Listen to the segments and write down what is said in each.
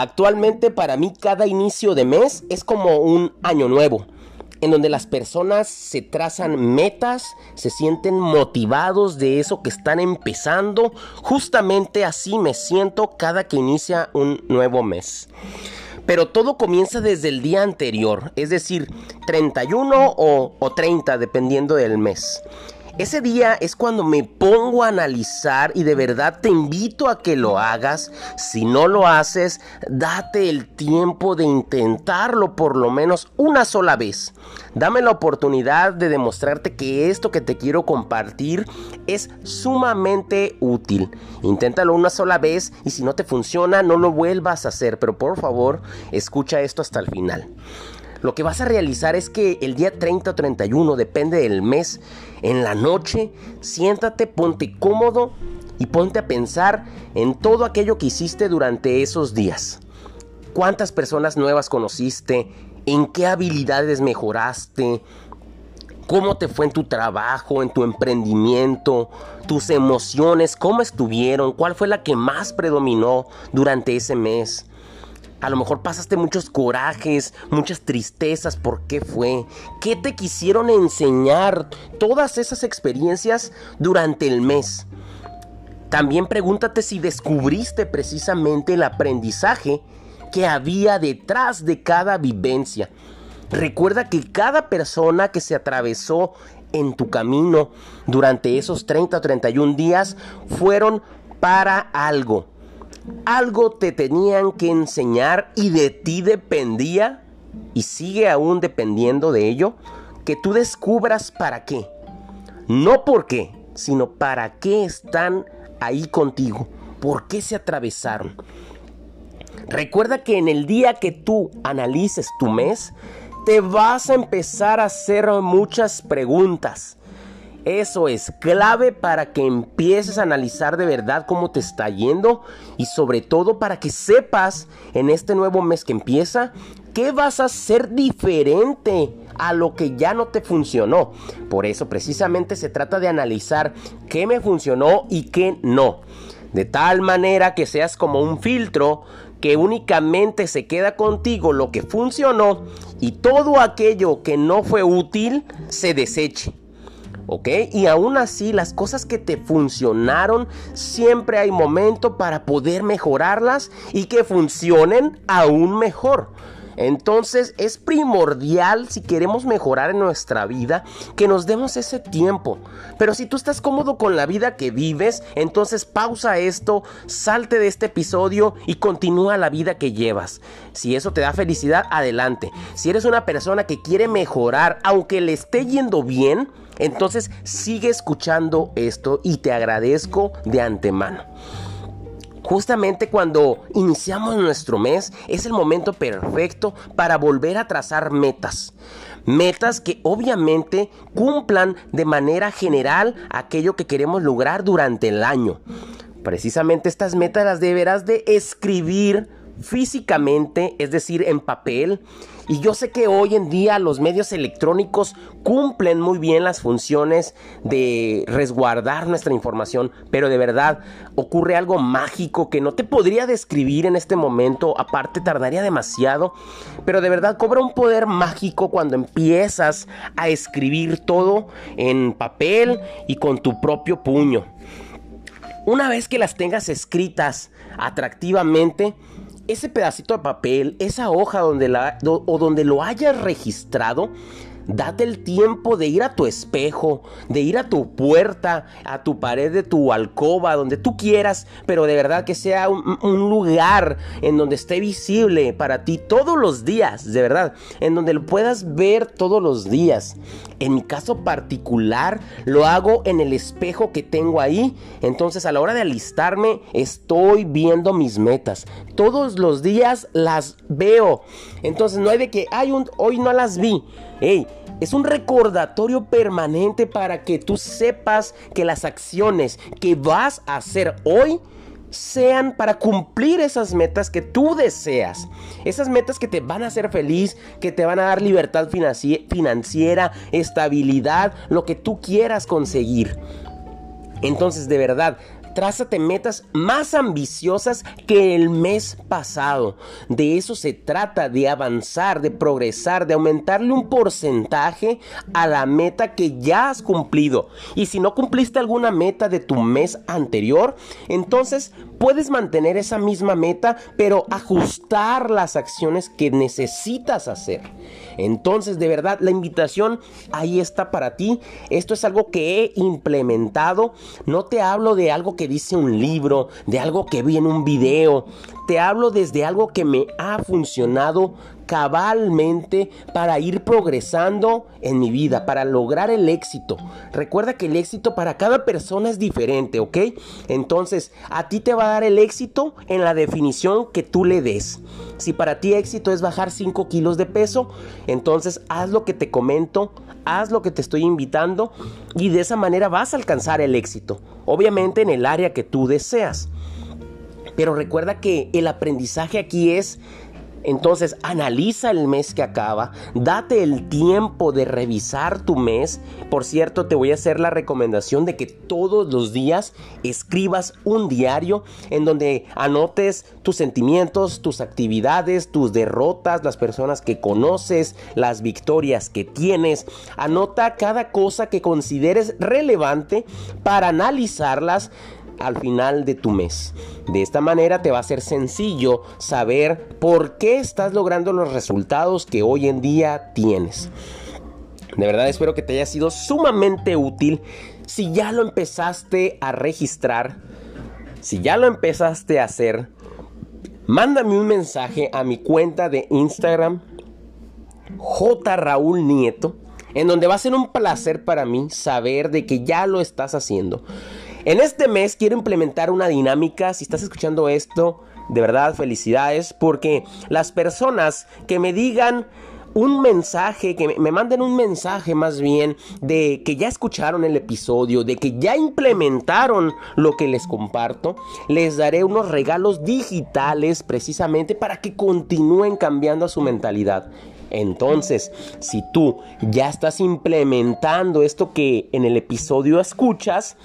Actualmente para mí cada inicio de mes es como un año nuevo, en donde las personas se trazan metas, se sienten motivados de eso que están empezando. Justamente así me siento cada que inicia un nuevo mes. Pero todo comienza desde el día anterior, es decir, 31 o, o 30 dependiendo del mes. Ese día es cuando me pongo a analizar y de verdad te invito a que lo hagas. Si no lo haces, date el tiempo de intentarlo por lo menos una sola vez. Dame la oportunidad de demostrarte que esto que te quiero compartir es sumamente útil. Inténtalo una sola vez y si no te funciona, no lo vuelvas a hacer. Pero por favor, escucha esto hasta el final. Lo que vas a realizar es que el día 30 o 31, depende del mes, en la noche, siéntate, ponte cómodo y ponte a pensar en todo aquello que hiciste durante esos días. ¿Cuántas personas nuevas conociste? ¿En qué habilidades mejoraste? ¿Cómo te fue en tu trabajo, en tu emprendimiento? ¿Tus emociones, cómo estuvieron? ¿Cuál fue la que más predominó durante ese mes? A lo mejor pasaste muchos corajes, muchas tristezas. ¿Por qué fue? ¿Qué te quisieron enseñar todas esas experiencias durante el mes? También pregúntate si descubriste precisamente el aprendizaje que había detrás de cada vivencia. Recuerda que cada persona que se atravesó en tu camino durante esos 30 o 31 días fueron para algo algo te tenían que enseñar y de ti dependía y sigue aún dependiendo de ello, que tú descubras para qué. No por qué, sino para qué están ahí contigo, por qué se atravesaron. Recuerda que en el día que tú analices tu mes, te vas a empezar a hacer muchas preguntas. Eso es clave para que empieces a analizar de verdad cómo te está yendo y sobre todo para que sepas en este nuevo mes que empieza qué vas a hacer diferente a lo que ya no te funcionó. Por eso precisamente se trata de analizar qué me funcionó y qué no. De tal manera que seas como un filtro que únicamente se queda contigo lo que funcionó y todo aquello que no fue útil se deseche. ¿Ok? Y aún así, las cosas que te funcionaron, siempre hay momento para poder mejorarlas y que funcionen aún mejor. Entonces es primordial si queremos mejorar en nuestra vida que nos demos ese tiempo. Pero si tú estás cómodo con la vida que vives, entonces pausa esto, salte de este episodio y continúa la vida que llevas. Si eso te da felicidad, adelante. Si eres una persona que quiere mejorar, aunque le esté yendo bien, entonces sigue escuchando esto y te agradezco de antemano. Justamente cuando iniciamos nuestro mes es el momento perfecto para volver a trazar metas. Metas que obviamente cumplan de manera general aquello que queremos lograr durante el año. Precisamente estas metas las deberás de escribir físicamente, es decir, en papel. Y yo sé que hoy en día los medios electrónicos cumplen muy bien las funciones de resguardar nuestra información, pero de verdad ocurre algo mágico que no te podría describir en este momento, aparte tardaría demasiado, pero de verdad cobra un poder mágico cuando empiezas a escribir todo en papel y con tu propio puño. Una vez que las tengas escritas atractivamente, ese pedacito de papel, esa hoja donde la, o donde lo hayas registrado, Date el tiempo de ir a tu espejo, de ir a tu puerta, a tu pared de tu alcoba, donde tú quieras, pero de verdad que sea un, lugar en donde esté visible para ti todos los días, de verdad, en donde lo puedas ver todos los días. En mi caso particular, lo hago en el espejo que tengo ahí. Entonces, a la hora de alistarme, estoy viendo mis metas. Todos los días las veo. Entonces, no hay de que, ay, hoy no las vi. Hey, es un recordatorio permanente para que tú sepas que las acciones que vas a hacer hoy sean para cumplir esas metas que tú deseas. Esas metas que te van a hacer feliz, que te van a dar libertad financiera, estabilidad, lo que tú quieras conseguir. Entonces, de verdad, Trázate metas más ambiciosas que el mes pasado. De eso se trata, de avanzar, de progresar, de aumentarle un porcentaje a la meta que ya has cumplido. Y si no cumpliste alguna meta de tu mes anterior, entonces puedes mantener esa misma meta, pero ajustar las acciones que necesitas hacer. Entonces, de verdad, la invitación ahí está para ti. Esto es algo que he implementado. No te hablo de algo que dice un libro, de algo que vi en un video. Te hablo desde algo que me ha funcionado cabalmente para ir progresando en mi vida, para lograr el éxito. Recuerda que el éxito para cada persona es diferente, ¿ok? Entonces, a ti te va a dar el éxito en la definición que tú le des. Si para ti éxito es bajar 5 kilos de peso, entonces haz lo que te comento, haz lo que te estoy invitando y de esa manera vas a alcanzar el éxito. Obviamente en el área que tú deseas. Pero recuerda que el aprendizaje aquí es entonces analiza el mes que acaba, date el tiempo de revisar tu mes. Por cierto, te voy a hacer la recomendación de que todos los días escribas un diario en donde anotes tus sentimientos, tus actividades, tus derrotas, las personas que conoces, las victorias que tienes. Anota cada cosa que consideres relevante para analizarlas al final de tu mes. De esta manera te va a ser sencillo saber por qué estás logrando los resultados que hoy en día tienes. De verdad espero que te haya sido sumamente útil. Si ya lo empezaste a registrar, si ya lo empezaste a hacer, mándame un mensaje a mi cuenta de Instagram, J. Raúl Nieto, en donde va a ser un placer para mí saber de que ya lo estás haciendo. En este mes quiero implementar una dinámica, si estás escuchando esto, de verdad felicidades, porque las personas que me digan un mensaje, que me manden un mensaje más bien de que ya escucharon el episodio, de que ya implementaron lo que les comparto, les daré unos regalos digitales precisamente para que continúen cambiando su mentalidad. Entonces, si tú ya estás implementando esto que en el episodio escuchas,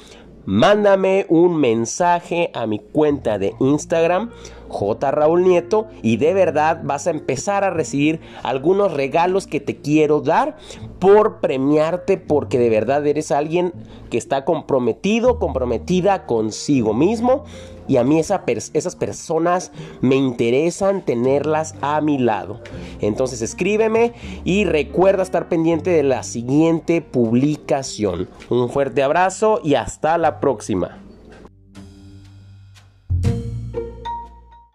mándame un mensaje a mi cuenta de Instagram, J. Raúl Nieto, y de verdad vas a empezar a recibir algunos regalos que te quiero dar por premiarte, porque de verdad eres alguien que está comprometido, comprometida consigo mismo y a mí esas personas me interesan tenerlas a mi lado. Entonces escríbeme y recuerda estar pendiente de la siguiente publicación. Un fuerte abrazo y hasta la próxima.